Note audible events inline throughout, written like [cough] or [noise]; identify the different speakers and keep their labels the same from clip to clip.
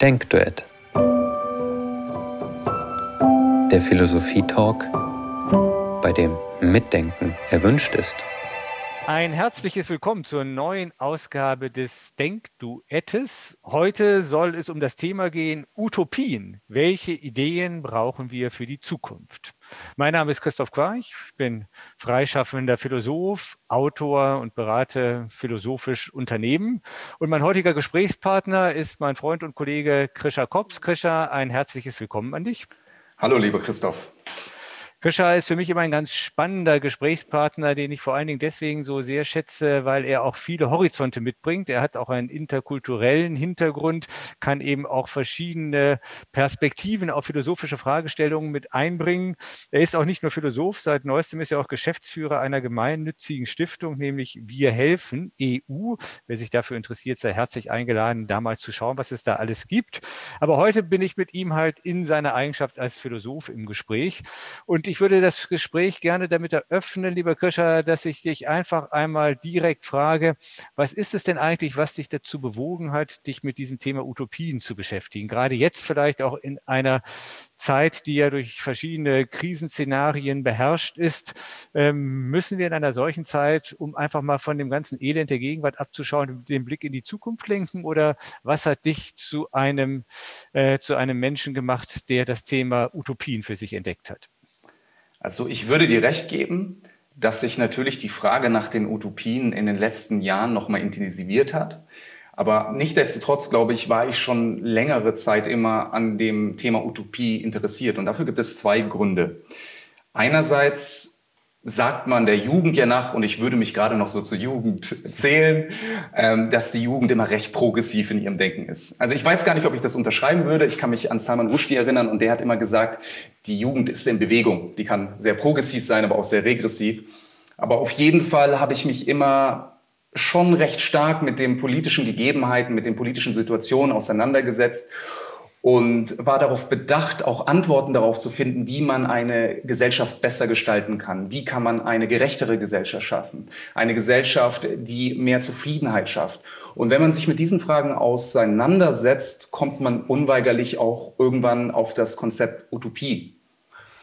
Speaker 1: Denkduett. Der Philosophie-Talk, bei dem Mitdenken erwünscht ist.
Speaker 2: Ein herzliches Willkommen zur neuen Ausgabe des Denkduettes. Heute soll es um das Thema gehen Utopien. Welche Ideen brauchen wir für die Zukunft? Mein Name ist Christoph Quarch, ich bin freischaffender Philosoph, Autor und berate philosophisch Unternehmen. Und mein heutiger Gesprächspartner ist mein Freund und Kollege Krischer Kops. Krischer, ein herzliches Willkommen an dich.
Speaker 3: Hallo, lieber Christoph.
Speaker 2: Krischer ist für mich immer ein ganz spannender Gesprächspartner, den ich vor allen Dingen deswegen so sehr schätze, weil er auch viele Horizonte mitbringt. Er hat auch einen interkulturellen Hintergrund, kann eben auch verschiedene Perspektiven auf philosophische Fragestellungen mit einbringen. Er ist auch nicht nur Philosoph, seit neuestem ist er auch Geschäftsführer einer gemeinnützigen Stiftung, nämlich Wir helfen EU. Wer sich dafür interessiert, sei herzlich eingeladen, da mal zu schauen, was es da alles gibt. Aber heute bin ich mit ihm halt in seiner Eigenschaft als Philosoph im Gespräch. Und ich würde das Gespräch gerne damit eröffnen, lieber Krischer, dass ich dich einfach einmal direkt frage, was ist es denn eigentlich, was dich dazu bewogen hat, dich mit diesem Thema Utopien zu beschäftigen? Gerade jetzt vielleicht auch in einer Zeit, die ja durch verschiedene Krisenszenarien beherrscht ist, ähm, müssen wir in einer solchen Zeit, um einfach mal von dem ganzen Elend der Gegenwart abzuschauen, den Blick in die Zukunft lenken? Oder was hat dich zu einem, äh, zu einem Menschen gemacht, der das Thema Utopien für sich entdeckt hat?
Speaker 3: Also ich würde dir recht geben, dass sich natürlich die Frage nach den Utopien in den letzten Jahren nochmal intensiviert hat. Aber nichtdestotrotz, glaube ich, war ich schon längere Zeit immer an dem Thema Utopie interessiert. Und dafür gibt es zwei Gründe. Einerseits sagt man der Jugend ja nach, und ich würde mich gerade noch so zur Jugend zählen, ähm, dass die Jugend immer recht progressiv in ihrem Denken ist. Also ich weiß gar nicht, ob ich das unterschreiben würde. Ich kann mich an Salman Rushdie erinnern und der hat immer gesagt, die Jugend ist in Bewegung. Die kann sehr progressiv sein, aber auch sehr regressiv. Aber auf jeden Fall habe ich mich immer schon recht stark mit den politischen Gegebenheiten, mit den politischen Situationen auseinandergesetzt und war darauf bedacht, auch Antworten darauf zu finden, wie man eine Gesellschaft besser gestalten kann. Wie kann man eine gerechtere Gesellschaft schaffen? Eine Gesellschaft, die mehr Zufriedenheit schafft. Und wenn man sich mit diesen Fragen auseinandersetzt, kommt man unweigerlich auch irgendwann auf das Konzept Utopie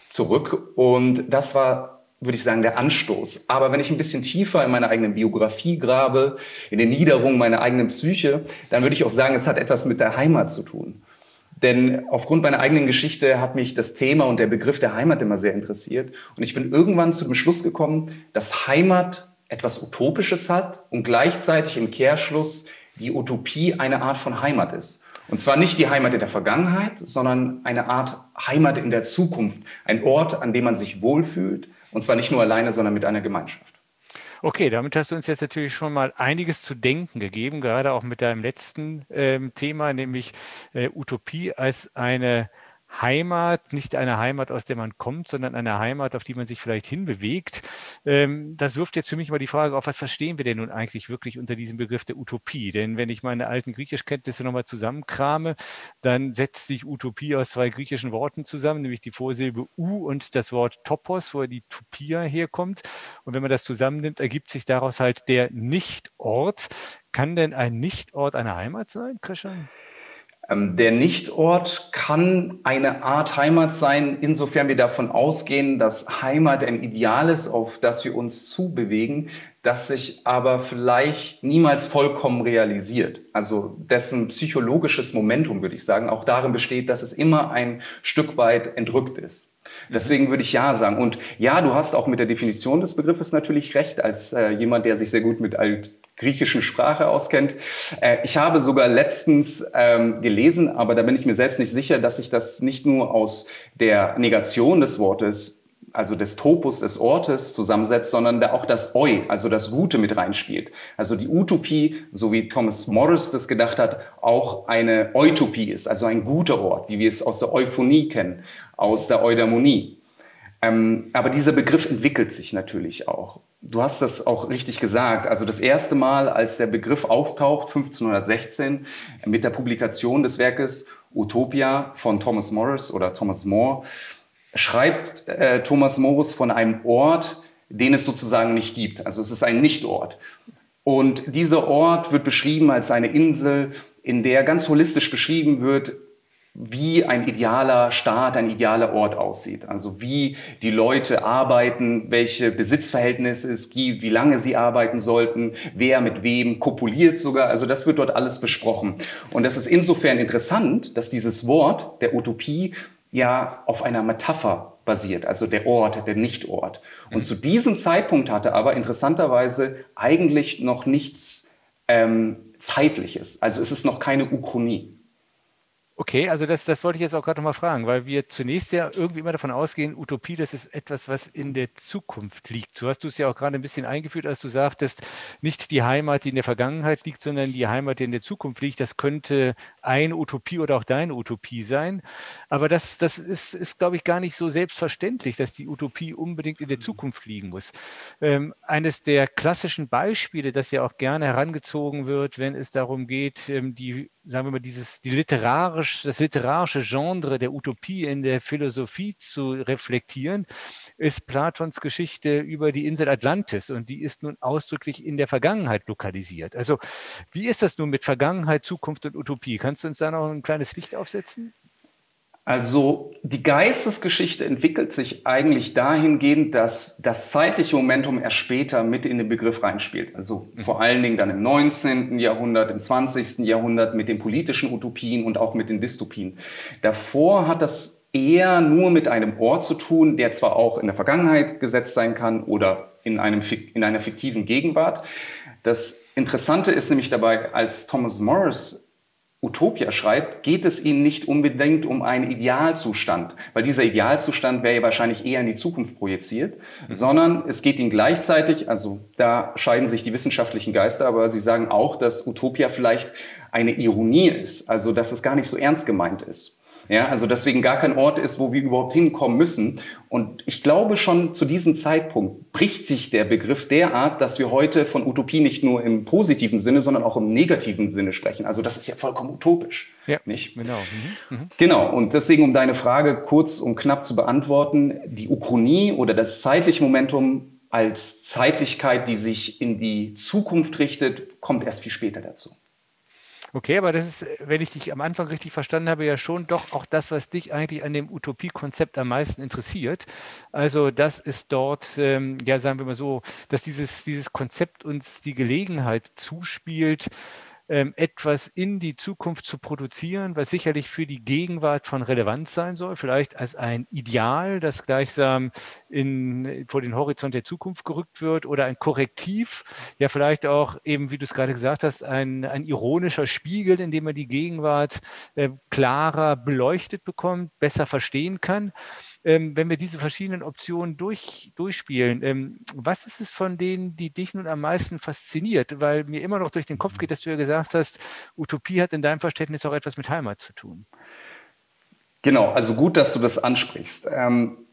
Speaker 3: zurück. Und das war würde ich sagen, der Anstoß. Aber wenn ich ein bisschen tiefer in meine eigene Biografie grabe, in den Niederungen meiner eigenen Psyche, dann würde ich auch sagen, es hat etwas mit der Heimat zu tun. Denn aufgrund meiner eigenen Geschichte hat mich das Thema und der Begriff der Heimat immer sehr interessiert. Und ich bin irgendwann zu dem Schluss gekommen, dass Heimat etwas Utopisches hat und gleichzeitig im Kehrschluss die Utopie eine Art von Heimat ist. Und zwar nicht die Heimat in der Vergangenheit, sondern eine Art Heimat in der Zukunft. Ein Ort, an dem man sich wohlfühlt. Und zwar nicht nur alleine, sondern mit einer Gemeinschaft.
Speaker 2: Okay, damit hast du uns jetzt natürlich schon mal einiges zu denken gegeben, gerade auch mit deinem letzten ähm, Thema, nämlich äh, Utopie als eine Heimat, nicht eine Heimat, aus der man kommt, sondern eine Heimat, auf die man sich vielleicht hinbewegt. Ähm, das wirft jetzt für mich mal die Frage auf, was verstehen wir denn nun eigentlich wirklich unter diesem Begriff der Utopie? Denn wenn ich meine alten Griechischkenntnisse nochmal zusammenkrame, dann setzt sich Utopie aus zwei griechischen Worten zusammen, nämlich die Vorsilbe U und das Wort Topos, wo die Topia herkommt. Und wenn man das zusammennimmt, ergibt sich daraus halt der Nichtort. Kann denn ein Nichtort eine Heimat sein, Christian?
Speaker 3: Ähm, der Nichtort kann eine Art Heimat sein, insofern wir davon ausgehen, dass Heimat ein Ideal ist, auf das wir uns zubewegen, das sich aber vielleicht niemals vollkommen realisiert. Also dessen psychologisches Momentum, würde ich sagen, auch darin besteht, dass es immer ein Stück weit entrückt ist. Deswegen würde ich ja sagen. Und ja, du hast auch mit der Definition des Begriffes natürlich recht, als äh, jemand, der sich sehr gut mit alt griechischen Sprache auskennt. Äh, ich habe sogar letztens ähm, gelesen, aber da bin ich mir selbst nicht sicher, dass sich das nicht nur aus der Negation des Wortes also des Topos des Ortes zusammensetzt, sondern da auch das Eu, also das Gute mit reinspielt. Also die Utopie, so wie Thomas Morris das gedacht hat, auch eine Utopie ist, also ein guter Ort, wie wir es aus der Euphonie kennen, aus der Eudaimonie. Ähm, aber dieser Begriff entwickelt sich natürlich auch. Du hast das auch richtig gesagt. Also das erste Mal, als der Begriff auftaucht, 1516, mit der Publikation des Werkes Utopia von Thomas Morris oder Thomas More, schreibt äh, Thomas Morris von einem Ort, den es sozusagen nicht gibt. Also es ist ein Nichtort. Und dieser Ort wird beschrieben als eine Insel, in der ganz holistisch beschrieben wird, wie ein idealer Staat, ein idealer Ort aussieht. Also wie die Leute arbeiten, welche Besitzverhältnisse es gibt, wie lange sie arbeiten sollten, wer mit wem kopuliert sogar. Also das wird dort alles besprochen. Und das ist insofern interessant, dass dieses Wort der Utopie ja auf einer Metapher basiert, also der Ort, der Nichtort. Und mhm. zu diesem Zeitpunkt hatte aber interessanterweise eigentlich noch nichts ähm, Zeitliches. Also es ist noch keine Uchronie.
Speaker 2: Okay, also das, das wollte ich jetzt auch gerade nochmal fragen, weil wir zunächst ja irgendwie immer davon ausgehen, Utopie, das ist etwas, was in der Zukunft liegt. So hast du es ja auch gerade ein bisschen eingeführt, als du sagtest, nicht die Heimat, die in der Vergangenheit liegt, sondern die Heimat, die in der Zukunft liegt. Das könnte eine Utopie oder auch deine Utopie sein. Aber das, das ist, ist glaube ich, gar nicht so selbstverständlich, dass die Utopie unbedingt in der Zukunft liegen muss. Ähm, eines der klassischen Beispiele, das ja auch gerne herangezogen wird, wenn es darum geht, ähm, die sagen wir mal, dieses, die literarisch, das literarische Genre der Utopie in der Philosophie zu reflektieren, ist Platons Geschichte über die Insel Atlantis und die ist nun ausdrücklich in der Vergangenheit lokalisiert. Also wie ist das nun mit Vergangenheit, Zukunft und Utopie? Kannst du uns da noch ein kleines Licht aufsetzen?
Speaker 3: Also die Geistesgeschichte entwickelt sich eigentlich dahingehend, dass das zeitliche Momentum erst später mit in den Begriff reinspielt. Also mhm. vor allen Dingen dann im 19. Jahrhundert, im 20. Jahrhundert mit den politischen Utopien und auch mit den Dystopien. Davor hat das eher nur mit einem Ort zu tun, der zwar auch in der Vergangenheit gesetzt sein kann oder in, einem, in einer fiktiven Gegenwart. Das Interessante ist nämlich dabei, als Thomas Morris Utopia schreibt, geht es ihnen nicht unbedingt um einen Idealzustand, weil dieser Idealzustand wäre ja wahrscheinlich eher in die Zukunft projiziert, mhm. sondern es geht ihnen gleichzeitig, also da scheiden sich die wissenschaftlichen Geister, aber sie sagen auch, dass Utopia vielleicht eine Ironie ist, also dass es gar nicht so ernst gemeint ist. Ja, also deswegen gar kein Ort ist, wo wir überhaupt hinkommen müssen. Und ich glaube schon zu diesem Zeitpunkt bricht sich der Begriff derart, dass wir heute von Utopie nicht nur im positiven Sinne, sondern auch im negativen Sinne sprechen. Also das ist ja vollkommen utopisch. Ja, nicht? genau. Mhm. Mhm. Genau. Und deswegen, um deine Frage kurz und knapp zu beantworten, die Uchronie oder das zeitliche Momentum als Zeitlichkeit, die sich in die Zukunft richtet, kommt erst viel später dazu.
Speaker 2: Okay, aber das ist, wenn ich dich am Anfang richtig verstanden habe, ja schon doch auch das, was dich eigentlich an dem Utopie-Konzept am meisten interessiert. Also das ist dort, ähm, ja sagen wir mal so, dass dieses, dieses Konzept uns die Gelegenheit zuspielt, etwas in die Zukunft zu produzieren, was sicherlich für die Gegenwart von Relevanz sein soll, vielleicht als ein Ideal, das gleichsam in, vor den Horizont der Zukunft gerückt wird oder ein Korrektiv, ja vielleicht auch eben, wie du es gerade gesagt hast, ein, ein ironischer Spiegel, in dem man die Gegenwart äh, klarer beleuchtet bekommt, besser verstehen kann. ähm, wenn wir diese verschiedenen Optionen durch, durchspielen, ähm, was ist es von denen, die dich nun am meisten fasziniert? Weil mir immer noch durch den Kopf geht, dass du ja gesagt hast, Utopie hat in deinem Verständnis auch etwas mit Heimat zu tun.
Speaker 3: Genau, also gut, dass du das ansprichst. Ähm,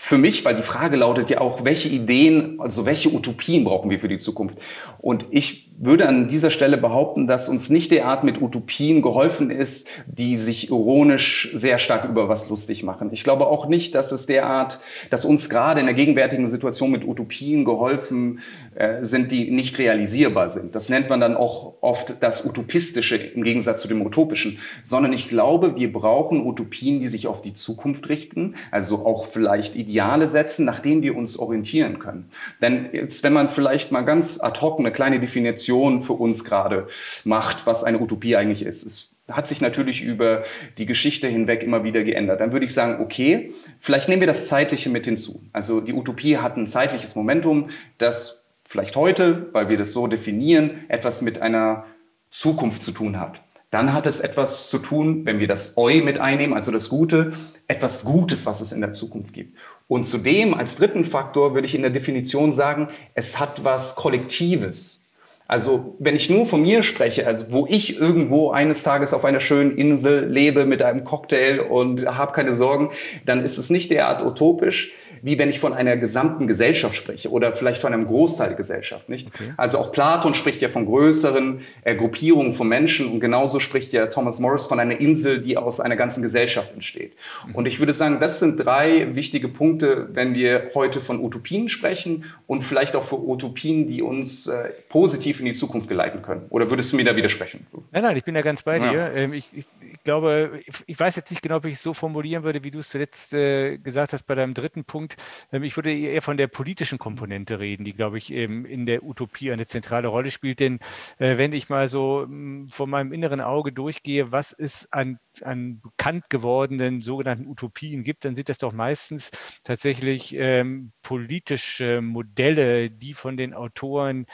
Speaker 3: für mich, weil die Frage lautet ja auch, welche Ideen, also welche Utopien brauchen wir für die Zukunft? Und ich würde an dieser Stelle behaupten, dass uns nicht derart mit Utopien geholfen ist, die sich ironisch sehr stark über was lustig machen. Ich glaube auch nicht, dass es derart, dass uns gerade in der gegenwärtigen Situation mit Utopien geholfen äh, sind, die nicht realisierbar sind. Das nennt man dann auch oft das Utopistische im Gegensatz zu dem Utopischen. Sondern ich glaube, wir brauchen Utopien, die sich auf die Zukunft richten, also auch vielleicht Ideale setzen, nach denen wir uns orientieren können. Denn jetzt, wenn man vielleicht mal ganz ad hoc eine kleine Definition für uns gerade macht, was eine Utopie eigentlich ist. Es hat sich natürlich über die Geschichte hinweg immer wieder geändert. Dann würde ich sagen, okay, vielleicht nehmen wir das Zeitliche mit hinzu. Also die Utopie hat ein zeitliches Momentum, das vielleicht heute, weil wir das so definieren, etwas mit einer Zukunft zu tun hat. Dann hat es etwas zu tun, wenn wir das Eu mit einnehmen, also das Gute, etwas Gutes, was es in der Zukunft gibt. Und zudem als dritten Faktor würde ich in der Definition sagen, es hat was Kollektives. Also wenn ich nur von mir spreche, also wo ich irgendwo eines Tages auf einer schönen Insel lebe mit einem Cocktail und habe keine Sorgen, dann ist es nicht derart utopisch. Wie wenn ich von einer gesamten Gesellschaft spreche oder vielleicht von einem Großteil der Gesellschaft, nicht? Okay. Also auch Platon spricht ja von größeren äh, Gruppierungen von Menschen und genauso spricht ja Thomas Morris von einer Insel, die aus einer ganzen Gesellschaft entsteht. Mhm. Und ich würde sagen, das sind drei wichtige Punkte, wenn wir heute von Utopien sprechen und vielleicht auch für Utopien, die uns äh, positiv in die Zukunft geleiten können. Oder würdest du mir da widersprechen?
Speaker 2: Nein, nein, ich bin da ganz bei ja. dir. Ähm, ich, ich, glaube, ich, weiß jetzt nicht genau, ob ich es so formulieren würde, wie du es zuletzt äh, gesagt hast bei deinem dritten Punkt. Ähm, ich würde eher von der politischen Komponente reden, die, glaube ich, ähm, in der Utopie eine zentrale Rolle spielt. Denn äh, wenn ich mal so mh, hm, vor meinem inneren Auge durchgehe, was es an, an bekannt gewordenen sogenannten Utopien gibt, dann sind das doch meistens tatsächlich ähm, politische Modelle, die von den Autoren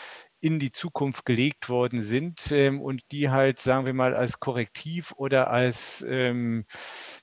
Speaker 2: in die Zukunft gelegt worden sind ähm, und die halt, sagen wir mal, als Korrektiv oder als, ähm,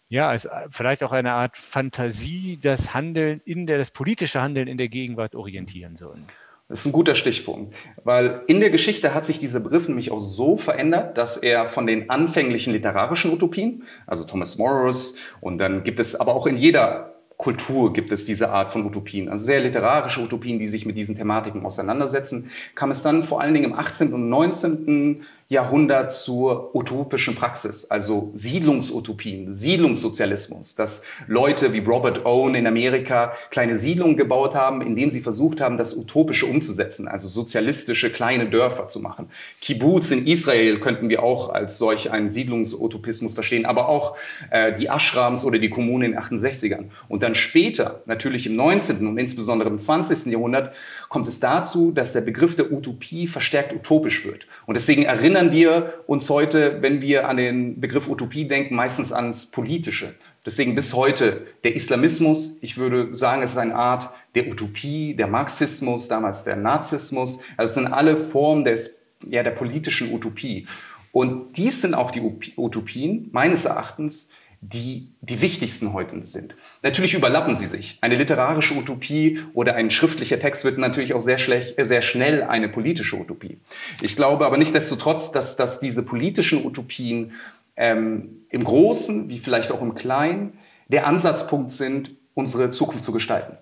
Speaker 2: ja, als äh, vielleicht auch eine Art Fantasie das Handeln in der, das politische Handeln in der Gegenwart orientieren sollen.
Speaker 3: Das ist ein guter Stichpunkt, weil in der Geschichte hat sich dieser Begriff nämlich auch so verändert, dass er von den anfänglichen literarischen Utopien, also Thomas Morris, und dann gibt es aber auch in jeder Kultur gibt es diese Art von Utopien, also sehr literarische Utopien, die sich mit diesen Thematiken auseinandersetzen, kam es dann vor allen Dingen im 18. und 19. Jahrhundert zur utopischen Praxis, also Siedlungsutopien, Siedlungssozialismus, dass Leute wie Robert Owen in Amerika kleine Siedlungen gebaut haben, indem sie versucht haben, das Utopische umzusetzen, also sozialistische kleine Dörfer zu machen. Kibbutz in Israel könnten wir auch als solch einen Siedlungsutopismus verstehen, aber auch äh, die Ashrams oder die Kommunen in den 68ern. Und dann später, natürlich im 19. und insbesondere im 20. Jahrhundert, kommt es dazu, dass der Begriff der Utopie verstärkt utopisch wird. Und deswegen erinnern erinnern wir uns heute, wenn wir an den Begriff Utopie denken, meistens ans Politische. Deswegen bis heute der Islamismus, ich würde sagen, es ist eine Art der Utopie, der Marxismus, damals der Nazismus. Also es sind alle Formen des, ja, der politischen Utopie. Und dies sind auch die Utopien, meines Erachtens, die die wichtigsten heute sind. Natürlich überlappen sie sich. Eine literarische Utopie oder ein schriftlicher Text wird natürlich auch sehr, schlecht, sehr schnell eine politische Utopie. Ich glaube aber nichtsdestotrotz, dass, dass diese politischen Utopien ähm, im Großen wie vielleicht auch im Kleinen der Ansatzpunkt sind, unsere Zukunft zu gestalten.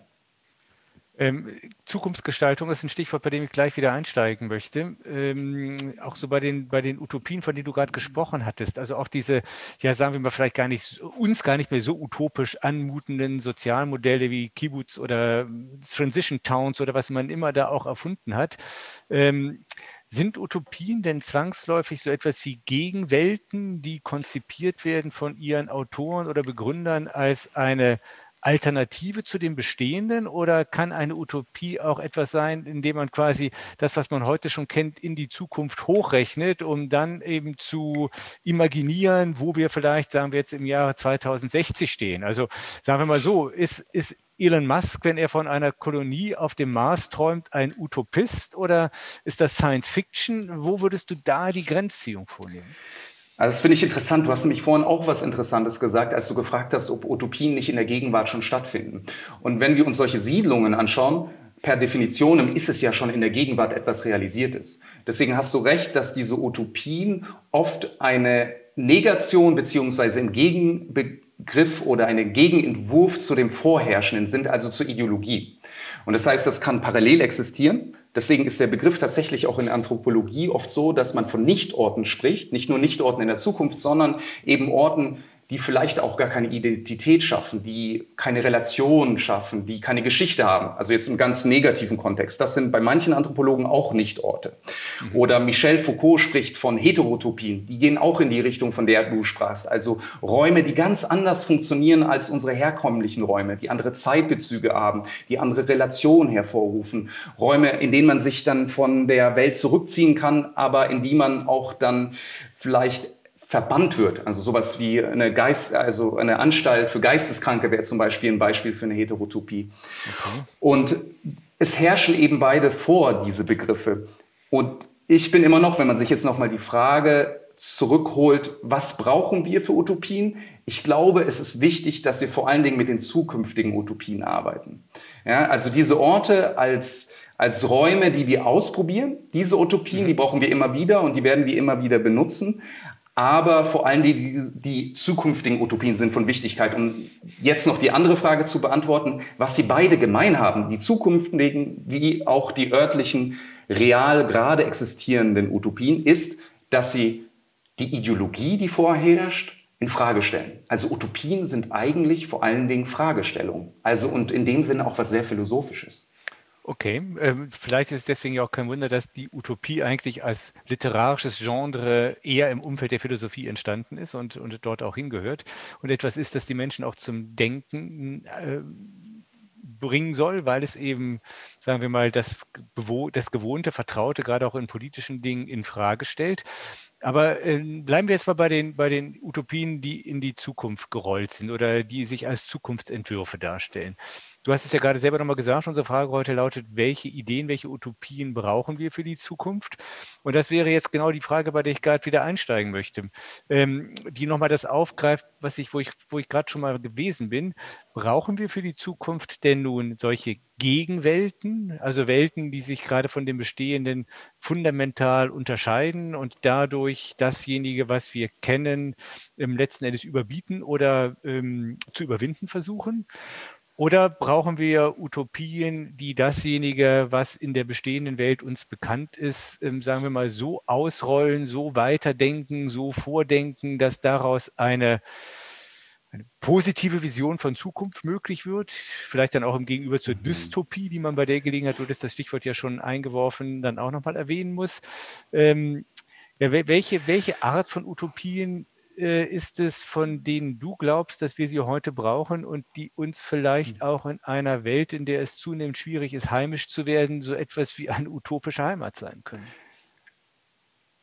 Speaker 2: Ähm, Zukunftsgestaltung ist ein Stichwort, bei dem ich gleich wieder einsteigen möchte. Ähm, auch so bei den, bei den Utopien, von denen du gerade gesprochen hattest. Also auch diese, ja, sagen wir mal, vielleicht gar nicht, uns gar nicht mehr so utopisch anmutenden Sozialmodelle wie Kibbutz oder Transition Towns oder was man immer da auch erfunden hat. Ähm, sind Utopien denn zwangsläufig so etwas wie Gegenwelten, die konzipiert werden von ihren Autoren oder Begründern als eine Alternative zu dem Bestehenden oder kann eine Utopie auch etwas sein, indem man quasi das, was man heute schon kennt, in die Zukunft hochrechnet, um dann eben zu imaginieren, wo wir vielleicht, sagen wir jetzt im Jahre 2060 stehen? Also sagen wir mal so, ist, ist Elon Musk, wenn er von einer Kolonie auf dem Mars träumt, ein Utopist oder ist das Science Fiction? Wo würdest du da die Grenzziehung vornehmen?
Speaker 3: Also das finde ich interessant. Du hast nämlich vorhin auch was Interessantes gesagt, als du gefragt hast, ob Utopien nicht in der Gegenwart schon stattfinden. Und wenn wir uns solche Siedlungen anschauen, per Definition ist es ja schon in der Gegenwart etwas Realisiertes. Deswegen hast du recht, dass diese Utopien oft eine Negation beziehungsweise im Gegenbegriff oder einen Gegenentwurf zu dem Vorherrschenden sind, also zur Ideologie. Und das heißt, das kann parallel existieren. Deswegen ist der Begriff tatsächlich auch in der Anthropologie oft so, dass man von Nichtorten spricht, nicht nur Nichtorten in der Zukunft, sondern eben Orten, die vielleicht auch gar keine Identität schaffen, die keine Relation schaffen, die keine Geschichte haben. Also jetzt im ganz negativen Kontext. Das sind bei manchen Anthropologen auch Nichtorte. Mhm. Oder Michel Foucault spricht von Heterotopien. Die gehen auch in die Richtung, von der du sprachst. Also Räume, die ganz anders funktionieren als unsere herkömmlichen Räume, die andere Zeitbezüge haben, die andere Relationen hervorrufen. Räume, in denen man sich dann von der Welt zurückziehen kann, aber in die man auch dann vielleicht verbannt wird. Also sowas wie eine Geist, also eine Anstalt für Geisteskranke wäre zum Beispiel ein Beispiel für eine Heterotopie. Okay. Und es herrschen eben beide vor, diese Begriffe. Und ich bin immer noch, wenn man sich jetzt nochmal die Frage zurückholt, was brauchen wir für Utopien? Ich glaube, es ist wichtig, dass wir vor allen Dingen mit den zukünftigen Utopien arbeiten. Ja, also diese Orte als, als Räume, die wir ausprobieren, diese Utopien, die brauchen wir immer wieder und die werden wir immer wieder benutzen. Aber vor allem die, die, die zukünftigen Utopien sind von Wichtigkeit. Um jetzt noch die andere Frage zu beantworten, was sie beide gemein haben, die zukünftigen wie auch die örtlichen, real gerade existierenden Utopien, ist, dass sie die Ideologie, die vorherrscht, in Frage stellen. Also Utopien sind eigentlich vor allen Dingen Fragestellungen. Also und in dem Sinne auch was sehr Philosophisches.
Speaker 2: Okay, ähm, vielleicht ist es deswegen ja auch kein Wunder, dass die Utopie eigentlich als literarisches Genre eher im Umfeld der Philosophie entstanden ist und, und dort auch hingehört und etwas ist, das die Menschen auch zum Denken äh, bringen soll, weil es eben, sagen wir mal, das, das gewohnte, vertraute, gerade auch in politischen Dingen in Frage stellt. Aber äh, bleiben wir jetzt mal bei den, bei den Utopien, die in die Zukunft gerollt sind oder die sich als Zukunftsentwürfe darstellen. Du hast es ja gerade selber nochmal gesagt, unsere Frage heute lautet, welche Ideen, welche Utopien brauchen wir für die Zukunft? Und das wäre jetzt genau die Frage, bei der ich gerade wieder einsteigen möchte, ähm, die nochmal das aufgreift, was ich, wo ich, wo ich gerade schon mal gewesen bin. Brauchen wir für die Zukunft denn nun solche Gegenwelten, also Welten, die sich gerade von den bestehenden fundamental unterscheiden und dadurch dasjenige, was wir kennen, im letzten Endes überbieten oder ähm, zu überwinden versuchen? Oder brauchen wir Utopien, die dasjenige, was in der bestehenden Welt uns bekannt ist, ähm, sagen wir mal, so ausrollen, so weiterdenken, so vordenken, dass daraus eine eine positive Vision von Zukunft möglich wird, vielleicht dann auch im Gegenüber zur mhm. Dystopie, die man bei der Gelegenheit, du hast das Stichwort ja schon eingeworfen, dann auch nochmal erwähnen muss. Ähm, ja, welche, welche Art von Utopien äh, ist es, von denen du glaubst, dass wir sie heute brauchen und die uns vielleicht mhm. auch in einer Welt, in der es zunehmend schwierig ist, heimisch zu werden, so etwas wie eine utopische Heimat sein können?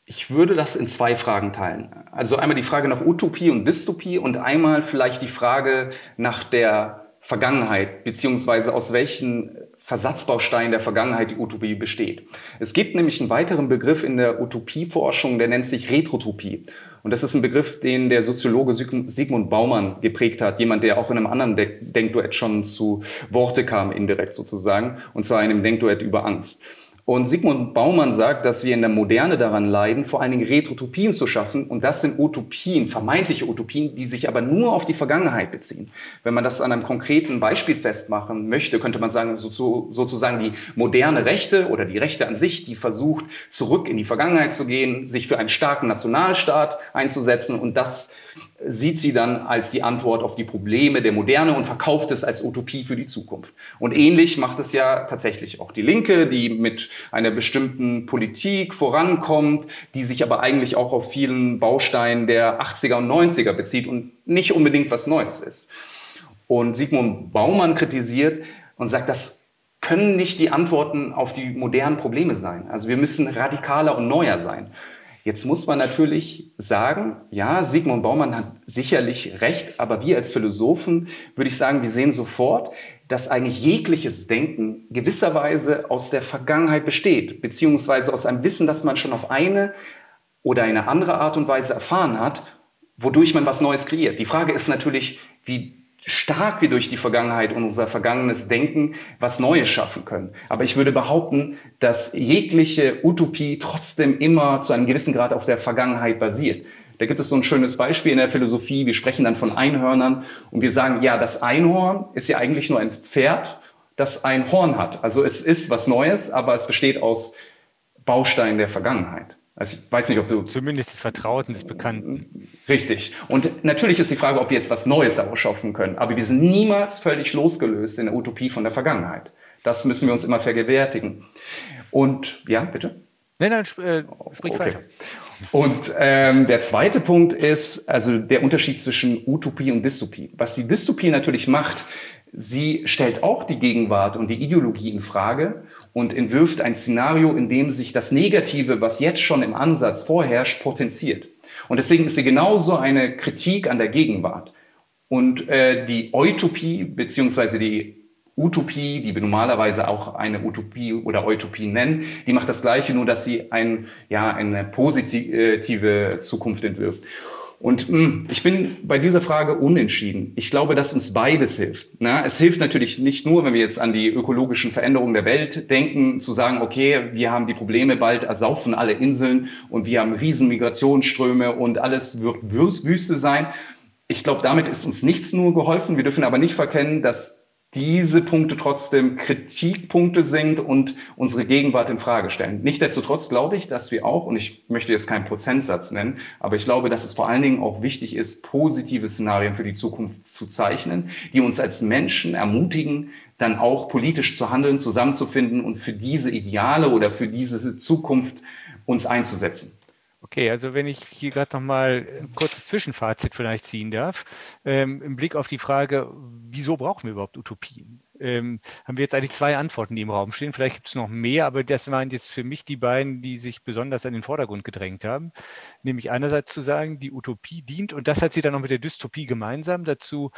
Speaker 3: Ich würde das in zwei Fragen teilen. Also einmal die Frage nach Utopie und Dystopie und einmal vielleicht die Frage nach der Vergangenheit, beziehungsweise aus welchen Versatzbausteinen der Vergangenheit die Utopie besteht. Es gibt nämlich einen weiteren Begriff in der Utopieforschung, der nennt sich Retrotopie. Und das ist ein Begriff, den der Soziologe Sigmund Baumann geprägt hat, jemand, der auch in einem anderen Denkduett schon zu Worte kam, indirekt sozusagen, und zwar in einem Denkduett über Angst. Und Sigmund Baumann sagt, dass wir in der Moderne daran leiden, vor allen Dingen Retrotopien zu schaffen. Und das sind Utopien, vermeintliche Utopien, die sich aber nur auf die Vergangenheit beziehen. Wenn man das an einem konkreten Beispiel festmachen möchte, könnte man sagen, so, so, sozusagen die moderne Rechte oder die Rechte an sich, die versucht, zurück in die Vergangenheit zu gehen, sich für einen starken Nationalstaat einzusetzen und das sieht sie dann als die Antwort auf die Probleme der Moderne und verkauft es als Utopie für die Zukunft. Und ähnlich macht es ja tatsächlich auch die Linke, die mit einer bestimmten Politik vorankommt, die sich aber eigentlich auch auf vielen Bausteinen der 80er und 90er bezieht und nicht unbedingt was Neues ist. Und Sigmund Baumann kritisiert und sagt, das können nicht die Antworten auf die modernen Probleme sein. Also wir müssen radikaler und neuer sein. Jetzt muss man natürlich sagen, ja, Sigmund Baumann hat sicherlich recht, aber wir als Philosophen würde ich sagen, wir sehen sofort, dass eigentlich jegliches Denken gewisserweise aus der Vergangenheit besteht, beziehungsweise aus einem Wissen, das man schon auf eine oder eine andere Art und Weise erfahren hat, wodurch man was Neues kreiert. Die Frage ist natürlich, wie stark wir durch die Vergangenheit und unser vergangenes Denken was Neues schaffen können. Aber ich würde behaupten, dass jegliche Utopie trotzdem immer zu einem gewissen Grad auf der Vergangenheit basiert. Da gibt es so ein schönes Beispiel in der Philosophie. Wir sprechen dann von Einhörnern und wir sagen, ja, das Einhorn ist ja eigentlich nur ein Pferd, das ein Horn hat. Also es ist was Neues, aber es besteht aus Bausteinen der Vergangenheit. Also ich weiß nicht, ob du.
Speaker 2: Zumindest des Vertrauten, des Bekannten.
Speaker 3: Richtig. Und natürlich ist die Frage, ob wir jetzt was Neues daraus schaffen können. Aber wir sind niemals völlig losgelöst in der Utopie von der Vergangenheit. Das müssen wir uns immer vergewärtigen. Und ja, bitte?
Speaker 2: Nein, nein, äh, sprich okay. weiter.
Speaker 3: Und ähm, der zweite Punkt ist also der Unterschied zwischen Utopie und Dystopie. Was die Dystopie natürlich macht, Sie stellt auch die Gegenwart und die Ideologie in Frage und entwirft ein Szenario, in dem sich das Negative, was jetzt schon im Ansatz vorherrscht, potenziert. Und deswegen ist sie genauso eine Kritik an der Gegenwart. Und äh, die Utopie beziehungsweise die Utopie, die wir normalerweise auch eine Utopie oder Utopie nennen, die macht das Gleiche, nur dass sie ein, ja, eine positive Zukunft entwirft. Und mh, hm, ich bin bei dieser Frage unentschieden. Ich glaube, dass uns beides hilft. Na, es hilft natürlich nicht nur, wenn wir jetzt an die ökologischen Veränderungen der Welt denken, zu sagen, okay, wir haben die Probleme, bald ersaufen alle Inseln und wir haben riesen Migrationsströme und alles wird Wüste sein. Ich glaube, damit ist uns nichts nur geholfen. Wir dürfen aber nicht verkennen, dass diese Punkte trotzdem Kritikpunkte sind und unsere Gegenwart in Frage stellen. Nichtsdestotrotz glaube ich, dass wir auch, und ich möchte jetzt keinen Prozentsatz nennen, aber ich glaube, dass es vor allen Dingen auch wichtig ist, positive Szenarien für die Zukunft zu zeichnen, die uns als Menschen ermutigen, dann auch politisch zu handeln, zusammenzufinden und für diese Ideale oder für diese Zukunft uns einzusetzen.
Speaker 2: Okay, also wenn ich hier gerade noch mal ein kurzes Zwischenfazit vielleicht ziehen darf, ähm, im Blick auf die Frage, wieso brauchen wir überhaupt Utopien? Ähm, haben wir jetzt eigentlich zwei Antworten, die im Raum stehen. Vielleicht gibt es noch mehr, aber das waren jetzt für mich die beiden, die sich besonders an den Vordergrund gedrängt haben. Nämlich einerseits zu sagen, die Utopie dient, und das hat sie dann auch mit der Dystopie gemeinsam, dazu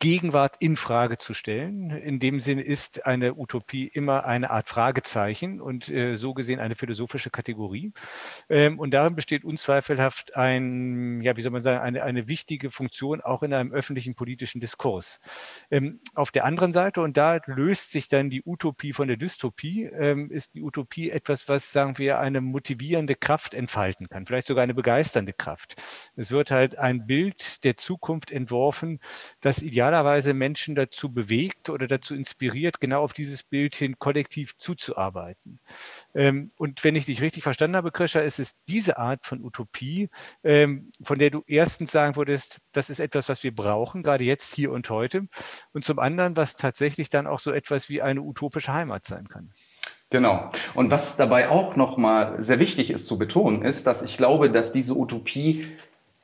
Speaker 2: Gegenwart in Frage zu stellen. In dem Sinne ist eine Utopie immer eine Art Fragezeichen und äh, so gesehen eine philosophische Kategorie. Ähm, und darin besteht unzweifelhaft ein, ja, wie soll man sagen, eine, eine wichtige Funktion auch in einem öffentlichen politischen Diskurs. Ähm, auf der anderen Seite, und da löst sich dann die Utopie von der Dystopie, ähm, ist die Utopie etwas, was, sagen wir, eine motivierende Kraft entfalten kann, vielleicht sogar eine begeisternde Kraft. Es wird halt ein Bild der Zukunft entworfen, das ideal idealerweise Menschen dazu bewegt oder dazu inspiriert, genau auf dieses Bild hin kollektiv zuzuarbeiten. Ähm, und wenn ich dich richtig verstanden habe, Krischer, ist es diese Art von Utopie, ähm, von der du erstens sagen würdest, das ist etwas, was wir brauchen, gerade jetzt, hier und heute. Und zum anderen, was tatsächlich dann auch so etwas wie eine utopische Heimat sein kann.
Speaker 3: Genau. Und was dabei auch nochmal sehr wichtig ist zu betonen, ist, dass ich glaube, dass diese Utopie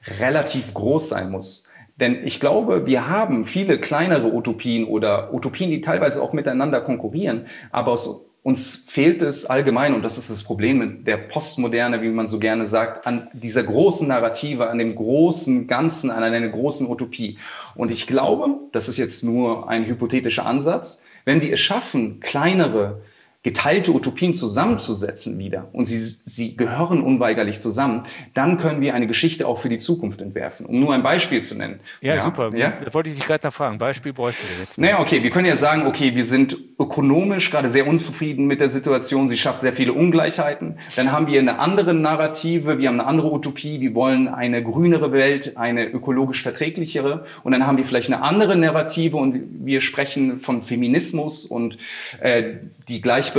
Speaker 3: relativ groß sein muss. Denn ich glaube, wir haben viele kleinere Utopien oder Utopien, die teilweise auch miteinander konkurrieren, aber aus uns fehlt es allgemein, und das ist das Problem mit der Postmoderne, wie man so gerne sagt, an dieser großen Narrative, an dem großen Ganzen, an einer großen Utopie. Und ich glaube, das ist jetzt nur ein hypothetischer Ansatz, wenn wir es schaffen, kleinere geteilte Utopien zusammenzusetzen wieder und sie, sie gehören unweigerlich zusammen, dann können wir eine Geschichte auch für die Zukunft entwerfen. Um nur ein Beispiel zu nennen.
Speaker 2: Ja, ja super. Ja? Da wollte ich dich gerade nachfragen. Beispiel bräuchte du jetzt.
Speaker 3: Naja, okay, wir können ja sagen, okay, wir sind ökonomisch gerade sehr unzufrieden mit der Situation. Sie schafft sehr viele Ungleichheiten. Dann haben wir eine andere Narrative, wir haben eine andere Utopie. Wir wollen eine grünere Welt, eine ökologisch verträglichere. Und dann haben wir vielleicht eine andere Narrative und wir sprechen von Feminismus und äh, die Gleichberechtigung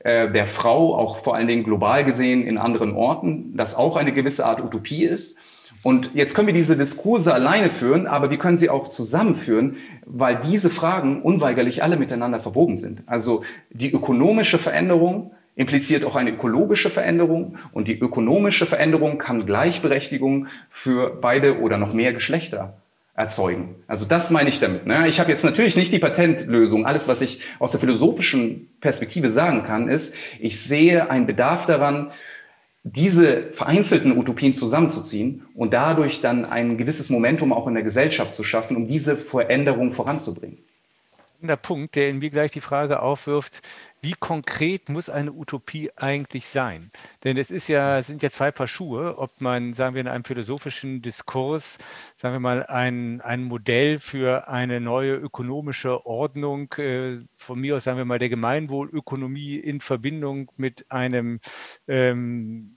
Speaker 3: äh, der Frau, auch vor allen Dingen global gesehen in anderen Orten, das auch eine gewisse Art Utopie ist. Und jetzt können wir diese Diskurse alleine führen, aber wir können sie auch zusammenführen, weil diese Fragen unweigerlich alle miteinander verwoben sind. Also die ökonomische Veränderung impliziert auch eine ökologische Veränderung und die ökonomische Veränderung kann Gleichberechtigung für beide oder noch mehr Geschlechter erzeugen. Also das meine ich damit. Ne? Ich habe jetzt natürlich nicht die Patentlösung. Alles, was ich aus der philosophischen Perspektive sagen kann, ist, ich sehe einen Bedarf daran, diese vereinzelten Utopien zusammenzuziehen und dadurch dann ein gewisses Momentum auch in der Gesellschaft zu schaffen, um diese Veränderung voranzubringen
Speaker 2: der Punkt, der in mir gleich die Frage aufwirft, wie konkret muss eine Utopie eigentlich sein? Denn es ist ja, es sind ja zwei Paar Schuhe, ob man, sagen wir, in einem philosophischen Diskurs, sagen wir mal, ein, ein Modell für eine neue ökonomische Ordnung, äh, von mir aus sagen wir mal der Gemeinwohlökonomie in Verbindung mit einem ähm,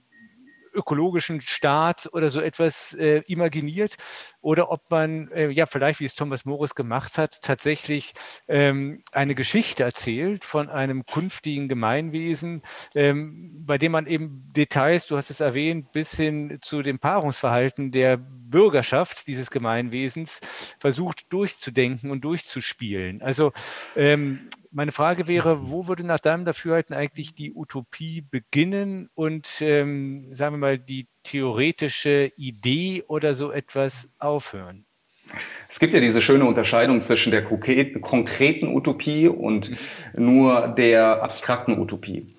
Speaker 2: ökologischen Staat oder so etwas äh, imaginiert oder ob man, äh, ja, vielleicht, wie es Thomas Morris gemacht hat, tatsächlich ähm, eine Geschichte erzählt von einem künftigen Gemeinwesen, ähm, bei dem man eben Details, du hast es erwähnt, bis hin zu dem Paarungsverhalten der Bürgerschaft dieses Gemeinwesens versucht durchzudenken und durchzuspielen. Also ähm, meine Frage wäre, wo würde nach deinem Dafürhalten eigentlich die Utopie beginnen und, ähm, sagen wir mal, die theoretische Idee oder so etwas aufhören?
Speaker 3: Es gibt ja diese schöne Unterscheidung zwischen der konkreten Utopie und nur der abstrakten Utopie.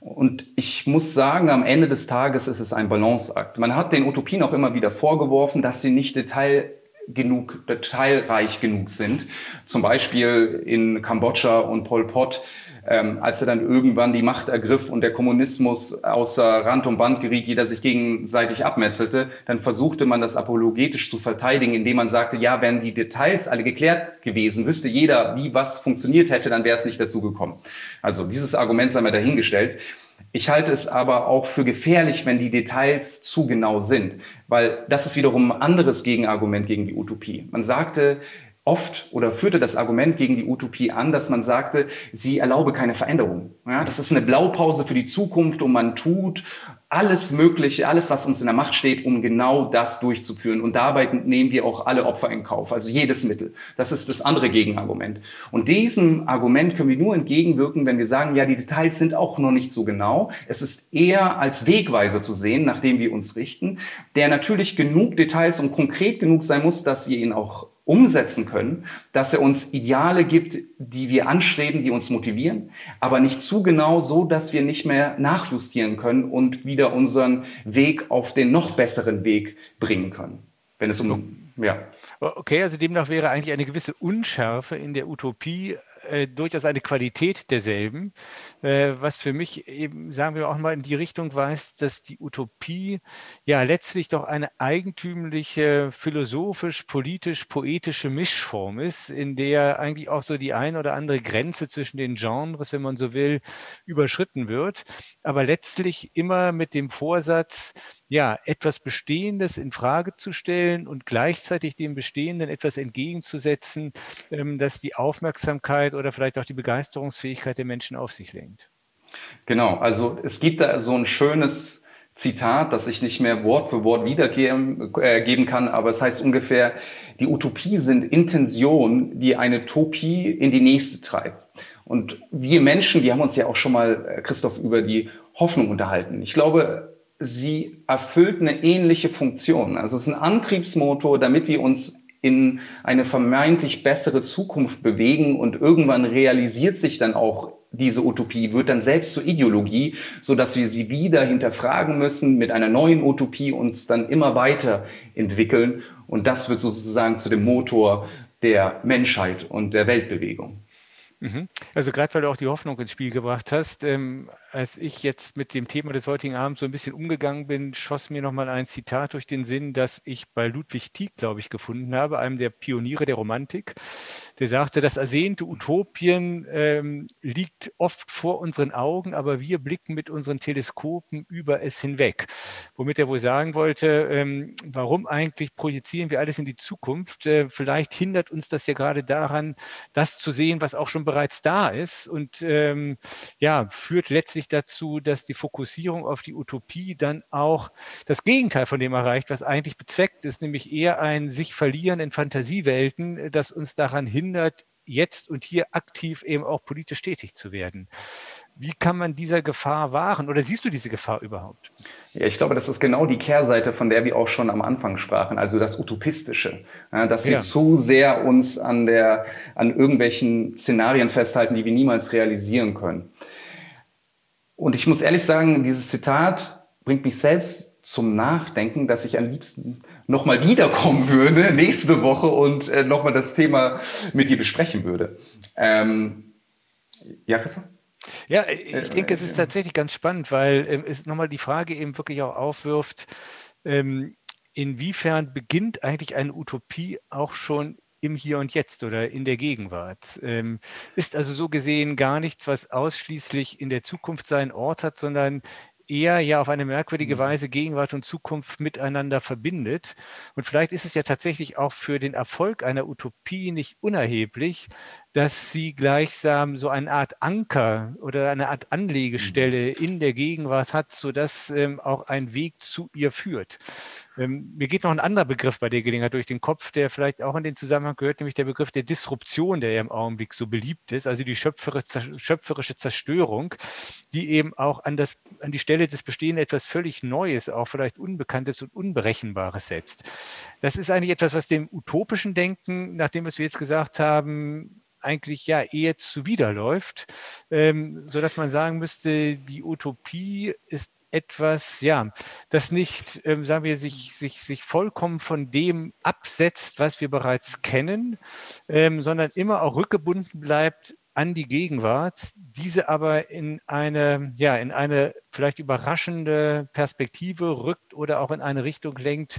Speaker 3: Und ich muss sagen, am Ende des Tages ist es ein Balanceakt. Man hat den Utopien auch immer wieder vorgeworfen, dass sie nicht Detail genug, detailreich genug sind. Zum Beispiel in Kambodscha und Pol Pot ähm, als er dann irgendwann die Macht ergriff und der Kommunismus außer Rand und Band geriet, jeder sich gegenseitig abmetzelte, dann versuchte man das apologetisch zu verteidigen, indem man sagte, ja, wenn die Details alle geklärt gewesen, wüsste jeder, wie was funktioniert hätte, dann wäre es nicht dazu gekommen. Also dieses Argument sei mal dahingestellt. Ich halte es aber auch für gefährlich, wenn die Details zu genau sind, weil das ist wiederum ein anderes Gegenargument gegen die Utopie. Man sagte, oft oder führte das Argument gegen die Utopie an, dass man sagte, sie erlaube keine Veränderung. Ja, das ist eine Blaupause für die Zukunft und man tut alles Mögliche, alles, was uns in der Macht steht, um genau das durchzuführen. Und dabei nehmen wir auch alle Opfer in Kauf, also jedes Mittel. Das ist das andere Gegenargument. Und diesem Argument können wir nur entgegenwirken, wenn wir sagen, ja, die Details sind auch noch nicht so genau. Es ist eher als Wegweiser zu sehen, nachdem wir uns richten, der natürlich genug Details und konkret genug sein muss, dass wir ihn auch umsetzen können, dass er uns Ideale gibt, die wir anstreben, die uns motivieren, aber nicht zu genau so, dass wir nicht mehr nachjustieren können und wieder unseren Weg auf den noch besseren Weg bringen können. Wenn es um,
Speaker 2: ja. Okay, also demnach wäre eigentlich eine gewisse Unschärfe in der Utopie äh, durchaus eine Qualität derselben, äh, was für mich eben, sagen wir auch mal, in die Richtung weist, dass die Utopie ja letztlich doch eine eigentümliche philosophisch, politisch, poetische Mischform ist, in der eigentlich auch so die ein oder andere Grenze zwischen den Genres, wenn man so will, überschritten wird, aber letztlich immer mit dem Vorsatz, ja, etwas Bestehendes in Frage zu stellen und gleichzeitig dem Bestehenden etwas entgegenzusetzen, ähm, das die Aufmerksamkeit oder vielleicht auch die Begeisterungsfähigkeit der Menschen auf sich lenkt.
Speaker 3: Genau, also es gibt da so ein schönes Zitat, das ich nicht mehr Wort für Wort wiedergeben äh, kann, aber es heißt ungefähr, die Utopie sind Intentionen, die eine Topie in die nächste treibt. Und wir Menschen, die haben uns ja auch schon mal, äh, Christoph, über die Hoffnung unterhalten. Ich glaube, sie erfüllt eine ähnliche Funktion. Also es ist ein Antriebsmotor, damit wir uns in eine vermeintlich bessere Zukunft bewegen und irgendwann realisiert sich dann auch diese Utopie, wird dann selbst zur Ideologie, so dass wir sie wieder hinterfragen müssen mit einer neuen Utopie uns dann immer weiter entwickeln und das wird sozusagen zu dem Motor der Menschheit und der Weltbewegung.
Speaker 2: Mhm. Also gerade weil du auch die Hoffnung ins Spiel gebracht hast, ähm, als ich jetzt mit dem Thema des heutigen Abends so ein bisschen umgegangen bin, schoss mir nochmal ein Zitat durch den Sinn, das ich bei Ludwig Tieck, glaube ich, gefunden habe, einem der Pioniere der Romantik. Der sagte, das ersehnte Utopien ähm, liegt oft vor unseren Augen, aber wir blicken mit unseren Teleskopen über es hinweg. Womit er wohl sagen wollte, ähm, warum eigentlich projizieren wir alles in die Zukunft? Äh, vielleicht hindert uns das ja gerade daran, das zu sehen, was auch schon bereits da ist und ähm, ja, führt letztlich letztlich dazu, dass die Fokussierung auf die Utopie dann auch das Gegenteil von dem erreicht, was eigentlich bezweckt ist, nämlich eher ein sich verlieren in Fantasiewelten, das uns daran hindert, jetzt und hier aktiv eben auch politisch tätig zu werden. Wie kann man dieser Gefahr wahren oder siehst du diese Gefahr überhaupt?
Speaker 3: Ja, ich glaube, das ist genau die Kehrseite, von der wir auch schon am Anfang sprachen, also das Utopistische, dass wir ja. zu sehr uns an der, an irgendwelchen Szenarien festhalten, die wir niemals realisieren können. Und ich muss ehrlich sagen, dieses Zitat bringt mich selbst zum Nachdenken, dass ich am liebsten nochmal wiederkommen würde [laughs] nächste Woche und äh, nochmal das Thema mit dir besprechen würde. Ähm,
Speaker 2: ja, Christoph? Ja, ich äh, denke, es ist äh, tatsächlich ganz spannend, weil ähm, es nochmal die Frage eben wirklich auch aufwirft, ähm, inwiefern beginnt eigentlich eine Utopie auch schon im Hier und Jetzt oder in der Gegenwart. Ähm, ist also so gesehen gar nichts, was ausschließlich in der Zukunft seinen Ort hat, sondern eher ja auf eine merkwürdige mhm. Weise Gegenwart und Zukunft miteinander verbindet. Und vielleicht ist es ja tatsächlich auch für den Erfolg einer Utopie nicht unerheblich, dass sie gleichsam so eine Art Anker oder eine Art Anlegestelle mhm. in der Gegenwart hat, sodass ähm, auch ein Weg zu ihr führt. Ähm, mir geht noch ein anderer Begriff bei der Gelegenheit durch den Kopf, der vielleicht auch in den Zusammenhang gehört, nämlich der Begriff der Disruption, der ja im Augenblick so beliebt ist, also die schöpferische Zerstörung, die eben auch an, das, an die Stelle des Bestehenden etwas völlig Neues, auch vielleicht Unbekanntes und Unberechenbares setzt. Das ist eigentlich etwas, was dem utopischen Denken, nach dem, was wir jetzt gesagt haben, eigentlich ja eher zuwiderläuft, ähm, sodass man sagen müsste, die Utopie ist etwas, ja, das nicht, ähm, sagen wir, sich, sich, sich vollkommen von dem absetzt, was wir bereits kennen, ähm, sondern immer auch rückgebunden bleibt an die Gegenwart, diese aber in eine, ja, in eine vielleicht überraschende Perspektive rückt oder auch in eine Richtung lenkt,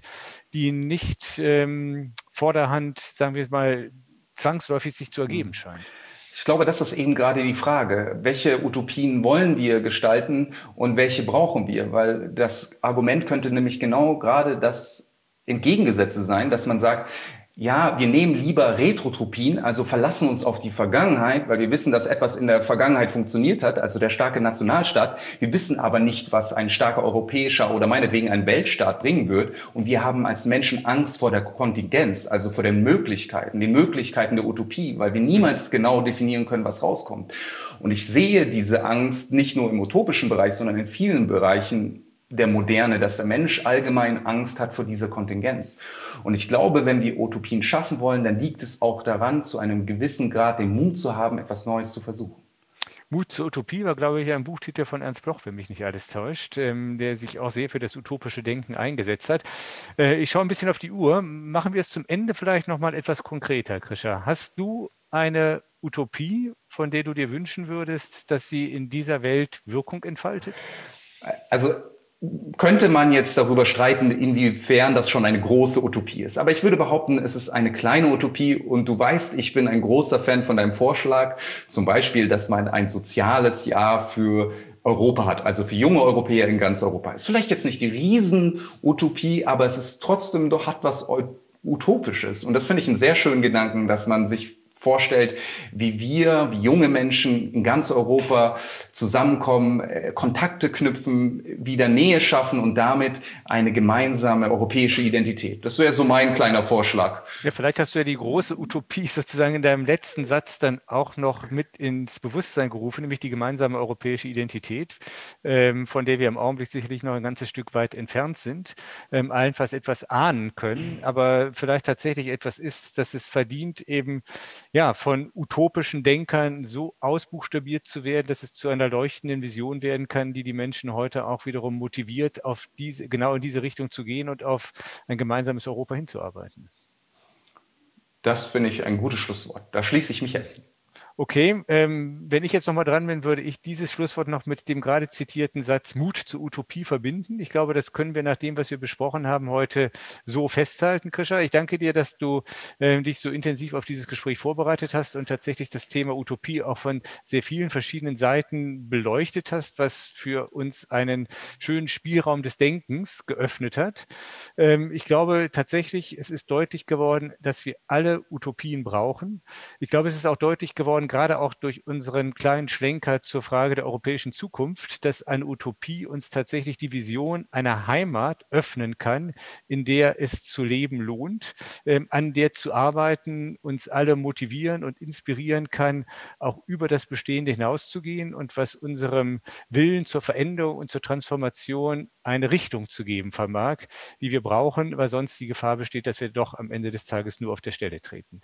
Speaker 2: die nicht ähm, vorderhand, sagen wir es mal, zwangsläufig sich zu ergeben mhm. scheint.
Speaker 3: Ich glaube, das ist eben gerade die Frage. Welche Utopien wollen wir gestalten und welche brauchen wir? Weil das Argument könnte nämlich genau gerade das Entgegengesetzte sein, dass man sagt, ja, wir nehmen lieber Retrotopien, also verlassen uns auf die Vergangenheit, weil wir wissen, dass etwas in der Vergangenheit funktioniert hat, also der starke Nationalstaat. Wir wissen aber nicht, was ein starker europäischer oder meinetwegen ein Weltstaat bringen wird. Und wir haben als Menschen Angst vor der Kontingenz, also vor den Möglichkeiten, den Möglichkeiten der Utopie, weil wir niemals genau definieren können, was rauskommt. Und ich sehe diese Angst nicht nur im utopischen Bereich, sondern in vielen Bereichen der Moderne, dass der Mensch allgemein Angst hat vor dieser Kontingenz. Und ich glaube, wenn wir Utopien schaffen wollen, dann liegt es auch daran, zu einem gewissen Grad den Mut zu haben, etwas Neues zu versuchen.
Speaker 2: Mut zur Utopie war, glaube ich, ein Buchtitel von Ernst Bloch, wenn mich nicht alles täuscht, ähm, der sich auch sehr für das utopische Denken eingesetzt hat. Äh, ich schaue ein bisschen auf die Uhr. Machen wir es zum Ende vielleicht nochmal etwas konkreter, Krischer. Hast du eine Utopie, von der du dir wünschen würdest, dass sie in dieser Welt Wirkung entfaltet?
Speaker 3: Also könnte man jetzt darüber streiten, inwiefern das schon eine große Utopie ist. Aber ich würde behaupten, es ist eine kleine Utopie und du weißt, ich bin ein großer Fan von deinem Vorschlag, zum Beispiel, dass man ein soziales Jahr für Europa hat, also für junge Europäer in ganz Europa. Ist vielleicht jetzt nicht die Riesen-Utopie, aber es ist trotzdem doch hat was Utopisches. Und das finde ich einen sehr schönen Gedanken, dass man sich vorstellt, wie wir, wie junge Menschen in ganz Europa zusammenkommen, äh, Kontakte knüpfen, wieder Nähe schaffen und damit eine gemeinsame europäische Identität. Das wäre so mein kleiner Vorschlag.
Speaker 2: Ja, vielleicht hast du ja die große Utopie sozusagen in deinem letzten Satz dann auch noch mit ins Bewusstsein gerufen, nämlich die gemeinsame europäische Identität, ähm, von der wir im Augenblick sicherlich noch ein ganzes Stück weit entfernt sind, ähm, allenfalls etwas ahnen können, aber vielleicht tatsächlich etwas ist, dass es verdient, eben ja, von utopischen Denkern so ausbuchstabiert zu werden, dass es zu einer leuchtenden Vision werden kann, die die Menschen heute auch wiederum motiviert, auf diese, genau in diese Richtung zu gehen und auf ein gemeinsames Europa hinzuarbeiten.
Speaker 3: Das finde ich ein gutes Schlusswort. Da schließe ich mich an.
Speaker 2: Okay, ähm, wenn ich jetzt nochmal dran bin, würde ich dieses Schlusswort noch mit dem gerade zitierten Satz Mut zur Utopie verbinden. Ich glaube, das können wir nach dem, was wir besprochen haben, heute so festhalten, Krischer. Ich danke dir, dass du äh, dich so intensiv auf dieses Gespräch vorbereitet hast und tatsächlich das Thema Utopie auch von sehr vielen verschiedenen Seiten beleuchtet hast, was für uns einen schönen Spielraum des Denkens geöffnet hat. Ähm, ich glaube tatsächlich, es ist deutlich geworden, dass wir alle Utopien brauchen. Ich glaube, es ist auch deutlich geworden, gerade auch durch unseren kleinen Schlenker zur Frage der europäischen Zukunft, dass eine Utopie uns tatsächlich die Vision einer Heimat öffnen kann, in der es zu leben lohnt, ähm, an der zu arbeiten, uns alle motivieren und inspirieren kann, auch über das Bestehende hinauszugehen und was unserem Willen zur Veränderung und zur Transformation eine Richtung zu geben vermag, die wir brauchen, weil sonst die Gefahr besteht, dass wir doch am Ende des Tages nur auf der Stelle treten.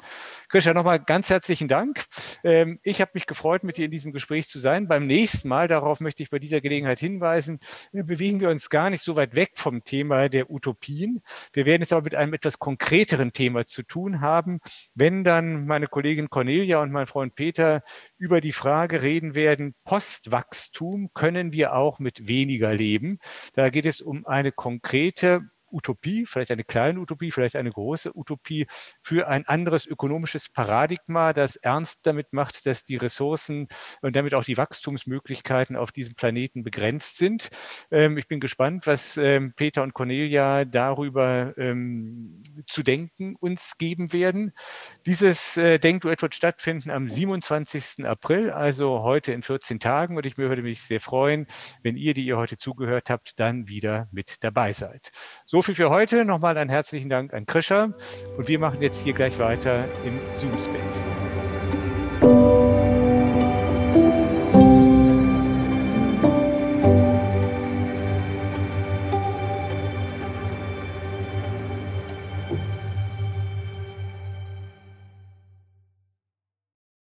Speaker 2: Christian, nochmal ganz herzlichen Dank. Ähm, ich habe mich gefreut, mit dir in diesem Gespräch zu sein. Beim nächsten Mal, darauf möchte ich bei dieser Gelegenheit hinweisen, äh, bewegen wir uns gar nicht so weit weg vom Thema der Utopien. Wir werden es aber mit einem etwas konkreteren Thema zu tun haben, wenn dann meine Kollegin Cornelia und mein Freund Peter über die Frage reden werden, Postwachstum können wir auch mit weniger leben. Da geht es um eine konkrete Utopie, vielleicht eine kleine Utopie, vielleicht eine große Utopie für ein anderes ökonomisches Paradigma, das ernst damit macht, dass die Ressourcen und damit auch die Wachstumsmöglichkeiten auf diesem Planeten begrenzt sind. Ähm, ich bin gespannt, was ähm, Peter und Cornelia darüber ähm, zu denken uns geben werden. Dieses äh, Denkduett wird stattfinden am 27. April, also heute in 14 Tagen. Und ich würde mich sehr freuen, wenn ihr, die ihr heute zugehört habt, dann wieder mit dabei seid. So viel für heute. Nochmal einen herzlichen Dank an Krischer. Und wir machen jetzt hier gleich weiter im Zoom Space.